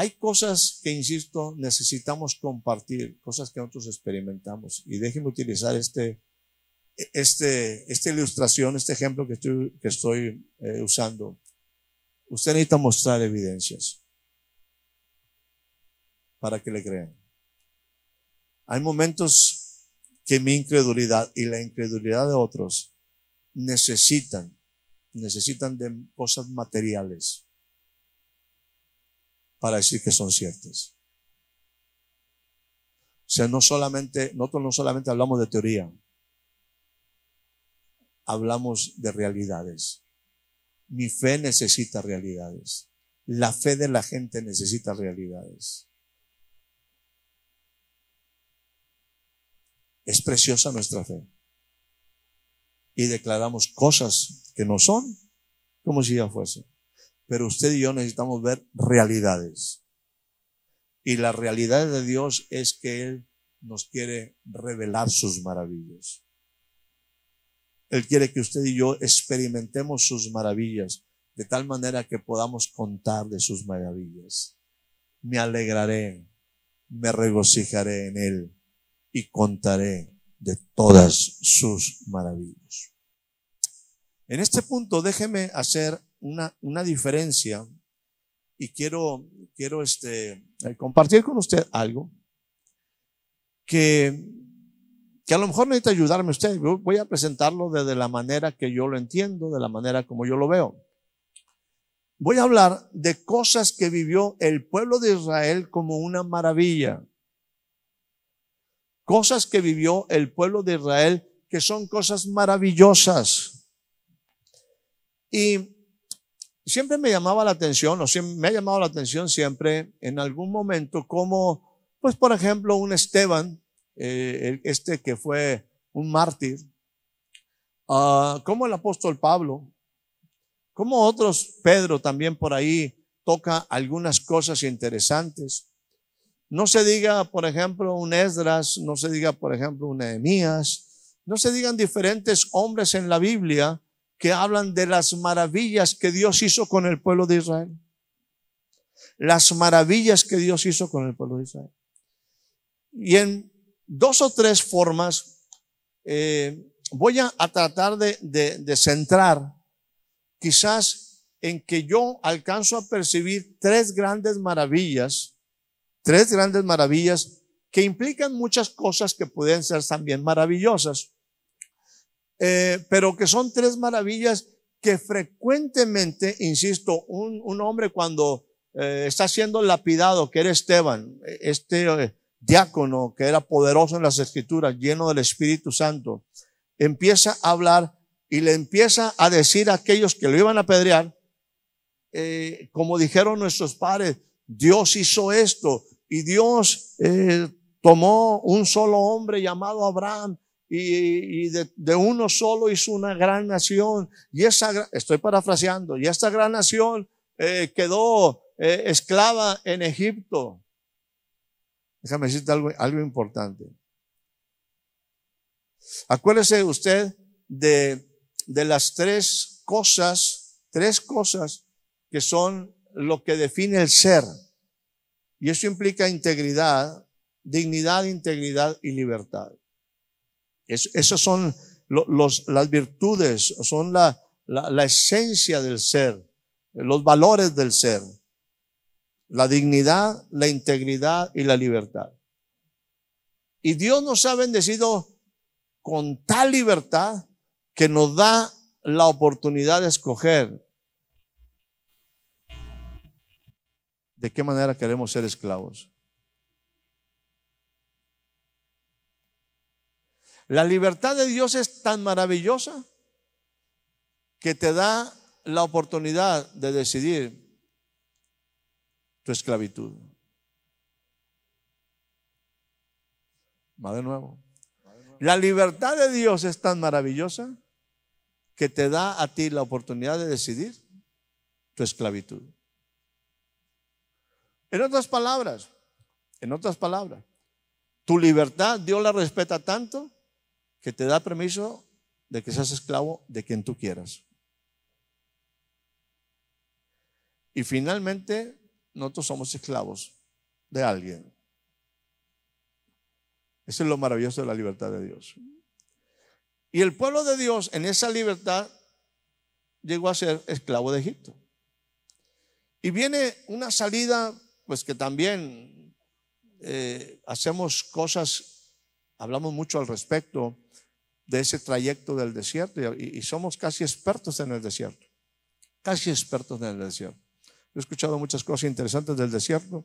Hay cosas que, insisto, necesitamos compartir, cosas que nosotros experimentamos. Y déjenme utilizar este, este, esta ilustración, este ejemplo que estoy, que estoy eh, usando. Usted necesita mostrar evidencias para que le crean. Hay momentos que mi incredulidad y la incredulidad de otros necesitan, necesitan de cosas materiales para decir que son ciertas. O sea, no solamente, nosotros no solamente hablamos de teoría, hablamos de realidades. Mi fe necesita realidades. La fe de la gente necesita realidades. Es preciosa nuestra fe. Y declaramos cosas que no son como si ya fuesen. Pero usted y yo necesitamos ver realidades. Y la realidad de Dios es que Él nos quiere revelar sus maravillas. Él quiere que usted y yo experimentemos sus maravillas de tal manera que podamos contar de sus maravillas. Me alegraré, me regocijaré en Él y contaré de todas sus maravillas. En este punto déjeme hacer una, una diferencia y quiero, quiero este, compartir con usted algo que, que a lo mejor necesita ayudarme usted. voy a presentarlo desde la manera que yo lo entiendo, de la manera como yo lo veo. Voy a hablar de cosas que vivió el pueblo de Israel como una maravilla. Cosas que vivió el pueblo de Israel que son cosas maravillosas. Y siempre me llamaba la atención, o me ha llamado la atención siempre en algún momento como, pues por ejemplo, un Esteban, eh, este que fue un mártir, uh, como el apóstol Pablo, como otros, Pedro también por ahí toca algunas cosas interesantes. No se diga, por ejemplo, un Esdras, no se diga, por ejemplo, un Nehemías, no se digan diferentes hombres en la Biblia que hablan de las maravillas que Dios hizo con el pueblo de Israel. Las maravillas que Dios hizo con el pueblo de Israel. Y en dos o tres formas eh, voy a, tratar de, de centrar quizás en que yo alcanzo a percibir tres grandes maravillas, tres grandes maravillas que implican muchas cosas que pueden ser también maravillosas. Eh, pero que son tres maravillas que frecuentemente, insisto, un, hombre cuando eh, está siendo lapidado, que era Esteban, este eh, diácono que era poderoso en las escrituras, lleno del Espíritu Santo, empieza a hablar y le empieza a decir a aquellos que lo iban a apedrear, como dijeron nuestros padres, Dios hizo esto y Dios tomó un solo hombre llamado Abraham y, de, uno solo hizo una gran nación. Y esa, estoy parafraseando, y esta gran nación eh, quedó eh, esclava en Egipto. Déjame decirte algo, algo importante. Acuérdese usted de, de las tres cosas, tres cosas que son lo que define el ser. Y eso implica integridad, dignidad, integridad y libertad esas son las virtudes, son la, esencia del ser, los valores del ser. La dignidad, la integridad y la libertad. Y Dios nos ha bendecido con tal libertad que nos da la oportunidad de escoger de qué manera queremos ser esclavos. La libertad de Dios es tan maravillosa que te da la oportunidad de decidir tu esclavitud. Va de nuevo. La libertad de Dios es tan maravillosa que te da a ti la oportunidad de decidir tu esclavitud. En otras palabras, en otras palabras, tu libertad Dios la respeta tanto que te da permiso de que seas esclavo de quien tú quieras. Y finalmente, nosotros somos esclavos de alguien. Eso es lo maravilloso de la libertad de Dios. Y el pueblo de Dios en esa libertad llegó a ser esclavo de Egipto. Y viene una salida, pues que también eh, hacemos cosas, hablamos mucho al respecto de ese trayecto del desierto y, somos casi expertos en el desierto, casi expertos en el desierto. He escuchado muchas cosas interesantes del desierto,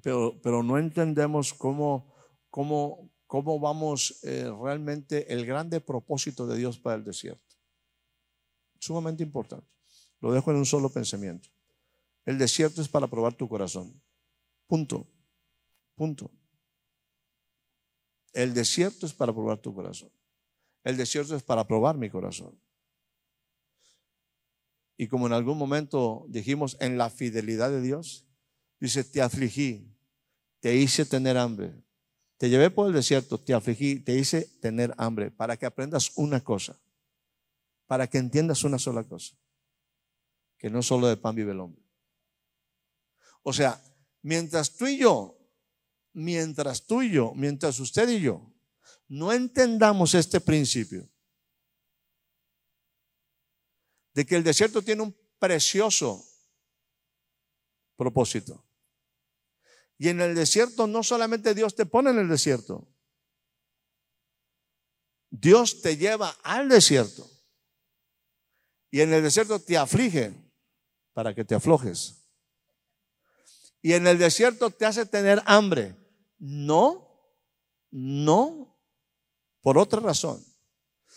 pero, pero no entendemos cómo cómo, cómo vamos eh, realmente el grande propósito de Dios para el desierto. Sumamente importante. Lo dejo en un solo pensamiento. El desierto es para probar tu corazón. Punto. Punto. El desierto es para probar tu corazón. El desierto es para probar mi corazón. Y como en algún momento dijimos en la fidelidad de Dios, dice, te afligí, te hice tener hambre, te llevé por el desierto, te afligí, te hice tener hambre, para que aprendas una cosa, para que entiendas una sola cosa, que no solo de pan vive el hombre. O sea, mientras tú y yo, mientras tú y yo, mientras usted y yo, no entendamos este principio de que el desierto tiene un precioso propósito. Y en el desierto no solamente Dios te pone en el desierto, Dios te lleva al desierto. Y en el desierto te aflige para que te aflojes. Y en el desierto te hace tener hambre. No, no por otra razón,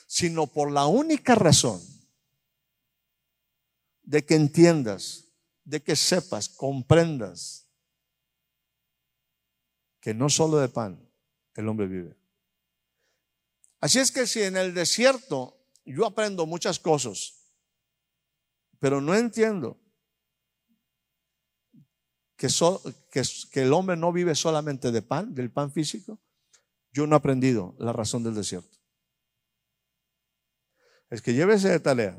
sino por la única razón de que entiendas, de que sepas, comprendas que no solo de pan el hombre vive. Así es que si en el desierto yo aprendo muchas cosas, pero no entiendo que, que, el hombre no vive solamente de pan, del pan físico, yo no he aprendido la razón del desierto. Es que llévese de tarea.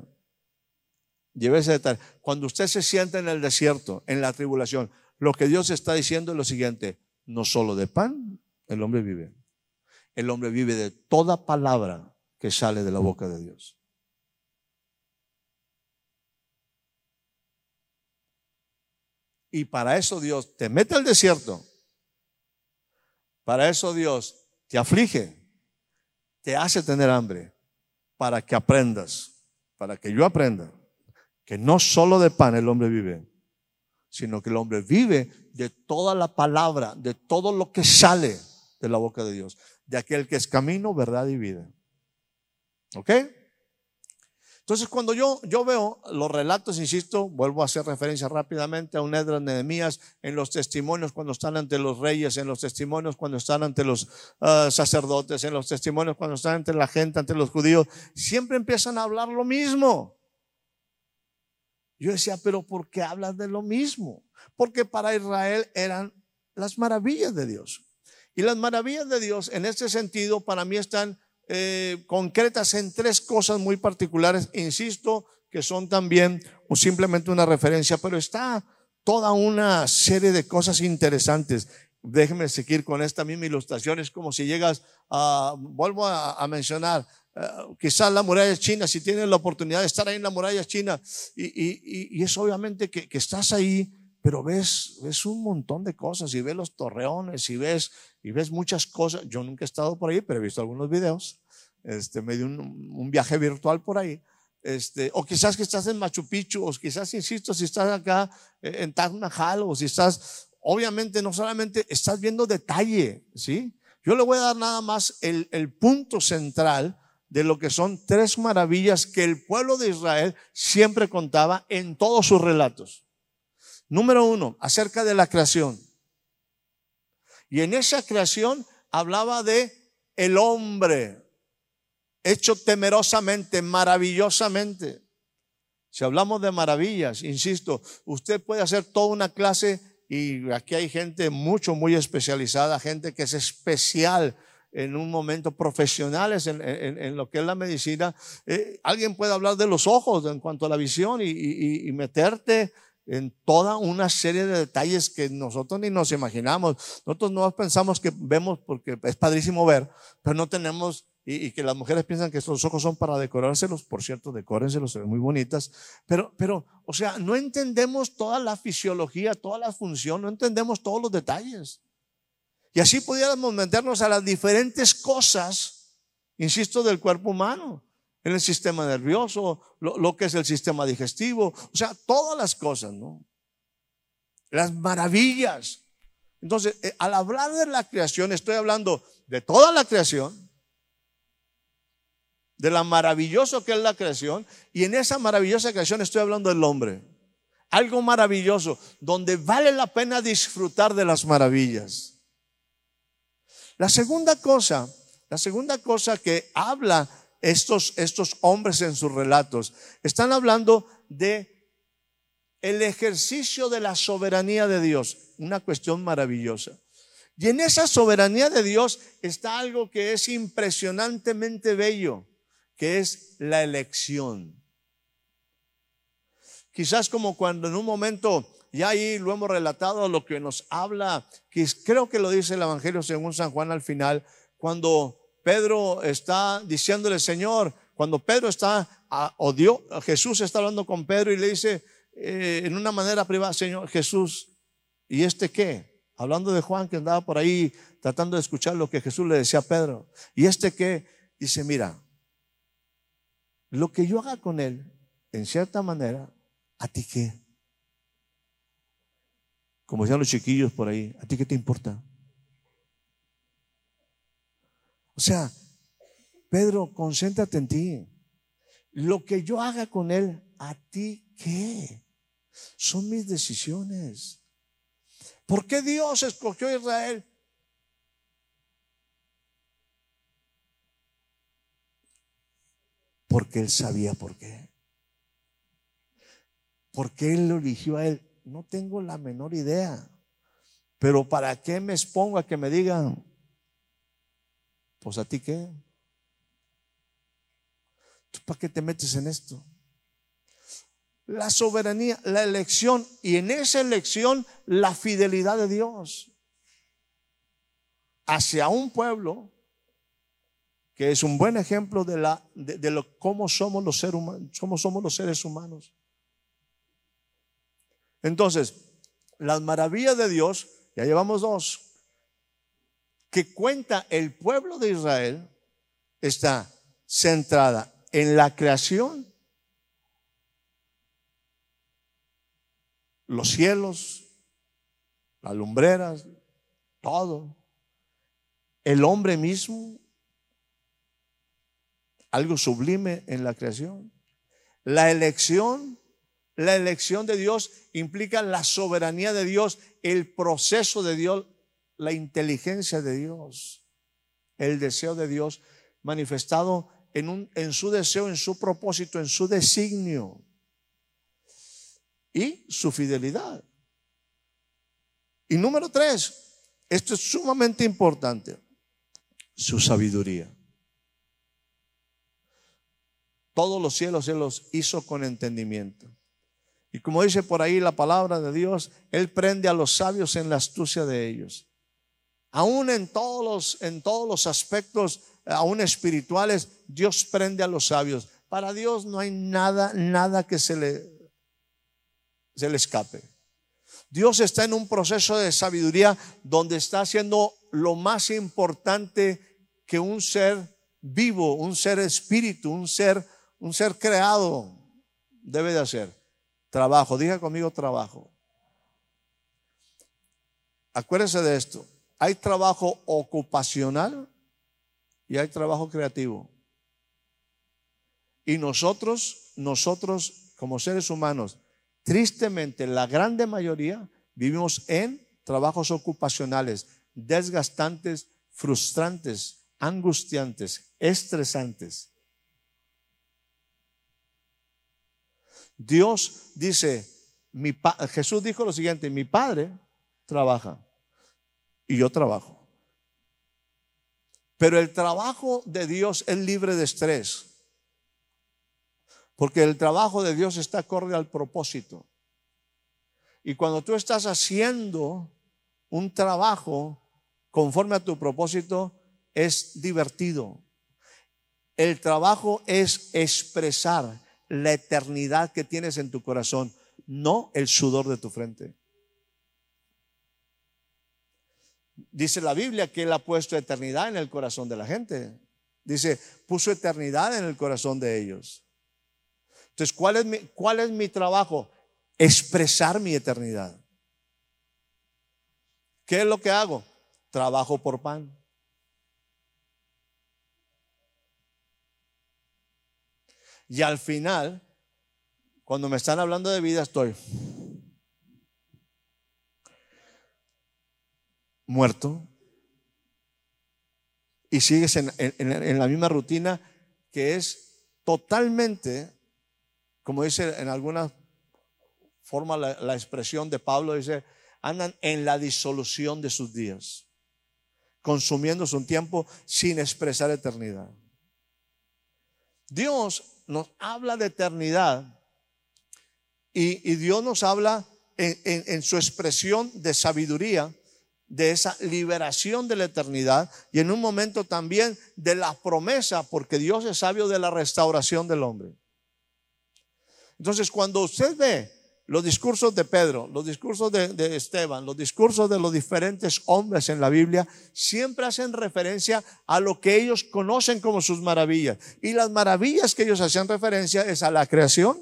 Llévese de tarea. Cuando usted se siente en el desierto, en la tribulación, lo que Dios está diciendo es lo siguiente, no solo de pan el hombre vive. El hombre vive de toda palabra que sale de la boca de Dios. Y para eso Dios te mete al desierto. Para eso Dios te aflige, te hace tener hambre, para que aprendas, para que yo aprenda que no solo de pan el hombre vive, sino que el hombre vive de toda la palabra, de todo lo que sale de la boca de Dios, de aquel que es camino, verdad y vida. ¿Ok? Entonces, cuando yo, yo veo los relatos, insisto, vuelvo a hacer referencia rápidamente a un Edras Nehemías en los testimonios cuando están ante los reyes, en los testimonios cuando están ante los ah, sacerdotes, en los testimonios cuando están ante la gente, ante los judíos, siempre empiezan a hablar lo mismo. Yo decía, pero ¿por qué hablas de lo mismo? Porque para Israel eran las maravillas de Dios. Y las maravillas de Dios en este sentido para mí están eh, concretas en tres cosas muy particulares, insisto, que son también o simplemente una referencia, pero está toda una serie de cosas interesantes. Déjenme seguir con esta misma ilustración. Es como si llegas a, vuelvo a mencionar, eh, quizás la muralla china, si tienes la oportunidad de estar ahí en la muralla china, y, es obviamente que, estás ahí, pero ves, ves un montón de cosas, y ves los torreones, y ves, y ves muchas cosas. Yo nunca he estado por ahí, pero he visto algunos videos. Este, me dio un, viaje virtual por ahí. Este, o quizás que estás en Machu Picchu, o quizás, insisto, si estás acá eh, en Taj Mahal, o si estás, obviamente no solamente estás viendo detalle, ¿sí? Yo le voy a dar nada más el, el punto central de lo que son tres maravillas que el pueblo de Israel siempre contaba en todos sus relatos. Número uno, acerca de la creación. Y en esa creación hablaba de el hombre, hecho temerosamente, maravillosamente. Si hablamos de maravillas, insisto, usted puede hacer toda una clase y aquí hay gente mucho, muy especializada, gente que es especial en un momento, profesionales en, lo que es la medicina. Eh, alguien puede hablar de los ojos en cuanto a la visión y, y meterte en toda una serie de detalles que nosotros ni nos imaginamos. Nosotros no pensamos que vemos porque es padrísimo ver, pero no tenemos, y, que las mujeres piensan que estos ojos son para decorárselos, por cierto, decórenselos, se ven muy bonitas, pero, pero, o sea, no entendemos toda la fisiología, toda la función, no entendemos todos los detalles. Y así pudiéramos meternos a las diferentes cosas, insisto, del cuerpo humano en el sistema nervioso, lo, que es el sistema digestivo, o sea, todas las cosas, ¿no? Las maravillas. Entonces, eh, al hablar de la creación, estoy hablando de toda la creación, de la maravilloso que es la creación, y en esa maravillosa creación estoy hablando del hombre. Algo maravilloso, donde vale la pena disfrutar de las maravillas. La segunda cosa, la segunda cosa que habla estos, estos hombres en sus relatos. Están hablando de el ejercicio de la soberanía de Dios, una cuestión maravillosa. Y en esa soberanía de Dios está algo que es impresionantemente bello, que es la elección. Quizás como cuando en un momento, ya ahí lo hemos relatado, lo que nos habla, que creo que lo dice el Evangelio según San Juan al final, cuando Pedro está diciéndole, Señor, cuando Pedro está, o Dios, Jesús está hablando con Pedro y le dice eh, en una manera privada, Señor Jesús, ¿y este qué? Hablando de Juan que andaba por ahí tratando de escuchar lo que Jesús le decía a Pedro. ¿Y este qué? Dice, mira, lo que yo haga con él, en cierta manera, ¿a ti qué? Como decían los chiquillos por ahí, ¿a ti qué te importa? O sea, Pedro, concéntrate en ti. Lo que yo haga con él, ¿a ti qué? Son mis decisiones. ¿Por qué Dios escogió a Israel? Porque él sabía por qué. Porque él lo eligió a él. No tengo la menor idea. Pero ¿para qué me expongo a que me digan, pues a ti qué. ¿Tú para qué te metes en esto? La soberanía, la elección y en esa elección la fidelidad de Dios hacia un pueblo que es un buen ejemplo de, la, de, lo, cómo somos los, seres humanos, cómo somos los seres humanos. Entonces, las maravillas de Dios, ya llevamos dos, que cuenta el pueblo de Israel está centrada en la creación, los cielos, las lumbreras, todo, el hombre mismo, algo sublime en la creación. La elección, la elección de Dios implica la soberanía de Dios, el proceso de Dios, la inteligencia de Dios, el deseo de Dios manifestado en, un, en su deseo, en su propósito, en su designio y su fidelidad. Y número tres, esto es sumamente importante, su sabiduría. Todos los cielos Él los hizo con entendimiento. Y como dice por ahí la palabra de Dios, Él prende a los sabios en la astucia de ellos. Aún en todos los, en todos los aspectos, aún espirituales, Dios prende a los sabios. Para Dios no hay nada, nada que se le, se le escape. Dios está en un proceso de sabiduría donde está haciendo lo más importante que un ser vivo, un ser espíritu, un ser, un ser creado debe de hacer. Trabajo, diga conmigo trabajo. Acuérdese de esto Hay trabajo ocupacional y hay trabajo creativo. Y nosotros, nosotros como seres humanos, tristemente la grande mayoría vivimos en trabajos ocupacionales desgastantes, frustrantes, angustiantes, estresantes. Dios dice, Jesús dijo lo siguiente, mi Padre trabaja y yo trabajo. Pero el trabajo de Dios es libre de estrés. Porque el trabajo de Dios está acorde al propósito. Y cuando tú estás haciendo un trabajo conforme a tu propósito, es divertido. El trabajo es expresar la eternidad que tienes en tu corazón, no el sudor de tu frente. Dice la Biblia que Él ha puesto eternidad en el corazón de la gente. Dice, puso eternidad en el corazón de ellos. Entonces, ¿cuál es mi, cuál es mi trabajo? Expresar mi eternidad. ¿Qué es lo que hago? Trabajo por pan. Y al final, cuando me están hablando de vida, estoy muerto y sigues en, la misma rutina que es totalmente, como dice en alguna forma la, la expresión de Pablo, dice, andan en la disolución de sus días, consumiendo su tiempo sin expresar eternidad. Dios nos habla de eternidad y, Dios nos habla en su expresión de sabiduría de esa liberación de la eternidad y en un momento también de la promesa, porque Dios es sabio de la restauración del hombre. Entonces, cuando usted ve los discursos de Pedro, los discursos de, Esteban, los discursos de los diferentes hombres en la Biblia, siempre hacen referencia a lo que ellos conocen como sus maravillas. Y las maravillas que ellos hacían referencia es a la creación,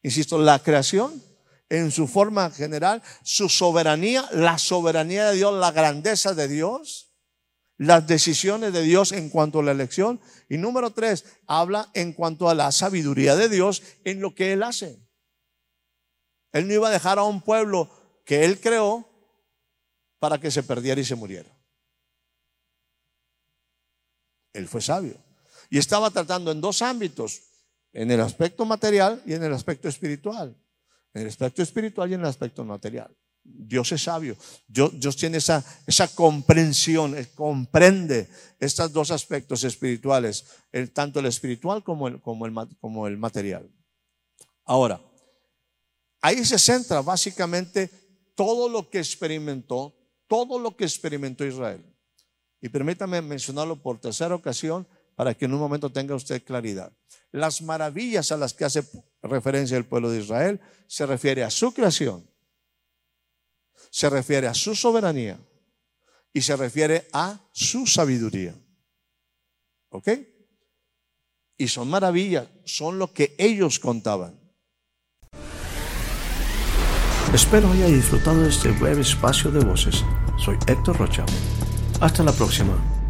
insisto, la creación en su forma general, su soberanía, la soberanía de Dios, la grandeza de Dios, las decisiones de Dios en cuanto a la elección. Y número tres, habla en cuanto a la sabiduría de Dios en lo que Él hace. Él no iba a dejar a un pueblo que Él creó para que se perdiera y se muriera. Él fue sabio. Y estaba tratando en dos ámbitos, en el aspecto material y en el aspecto espiritual en el aspecto espiritual y en el aspecto material. Dios es sabio. Dios, tiene esa, esa comprensión, comprende estos dos aspectos espirituales, tanto el espiritual como el, como, el, como el material. Ahora, ahí se centra básicamente todo lo que experimentó, todo lo que experimentó Israel. Y permítame mencionarlo por tercera ocasión para que en un momento tenga usted claridad. Las maravillas a las que hace referencia el pueblo de Israel se refiere a su creación, se refiere a su soberanía y se refiere a su sabiduría. ¿Ok? Y son maravillas, son lo que ellos contaban. Espero haya disfrutado de este breve espacio de voces. Soy Héctor Rocha. Hasta la próxima.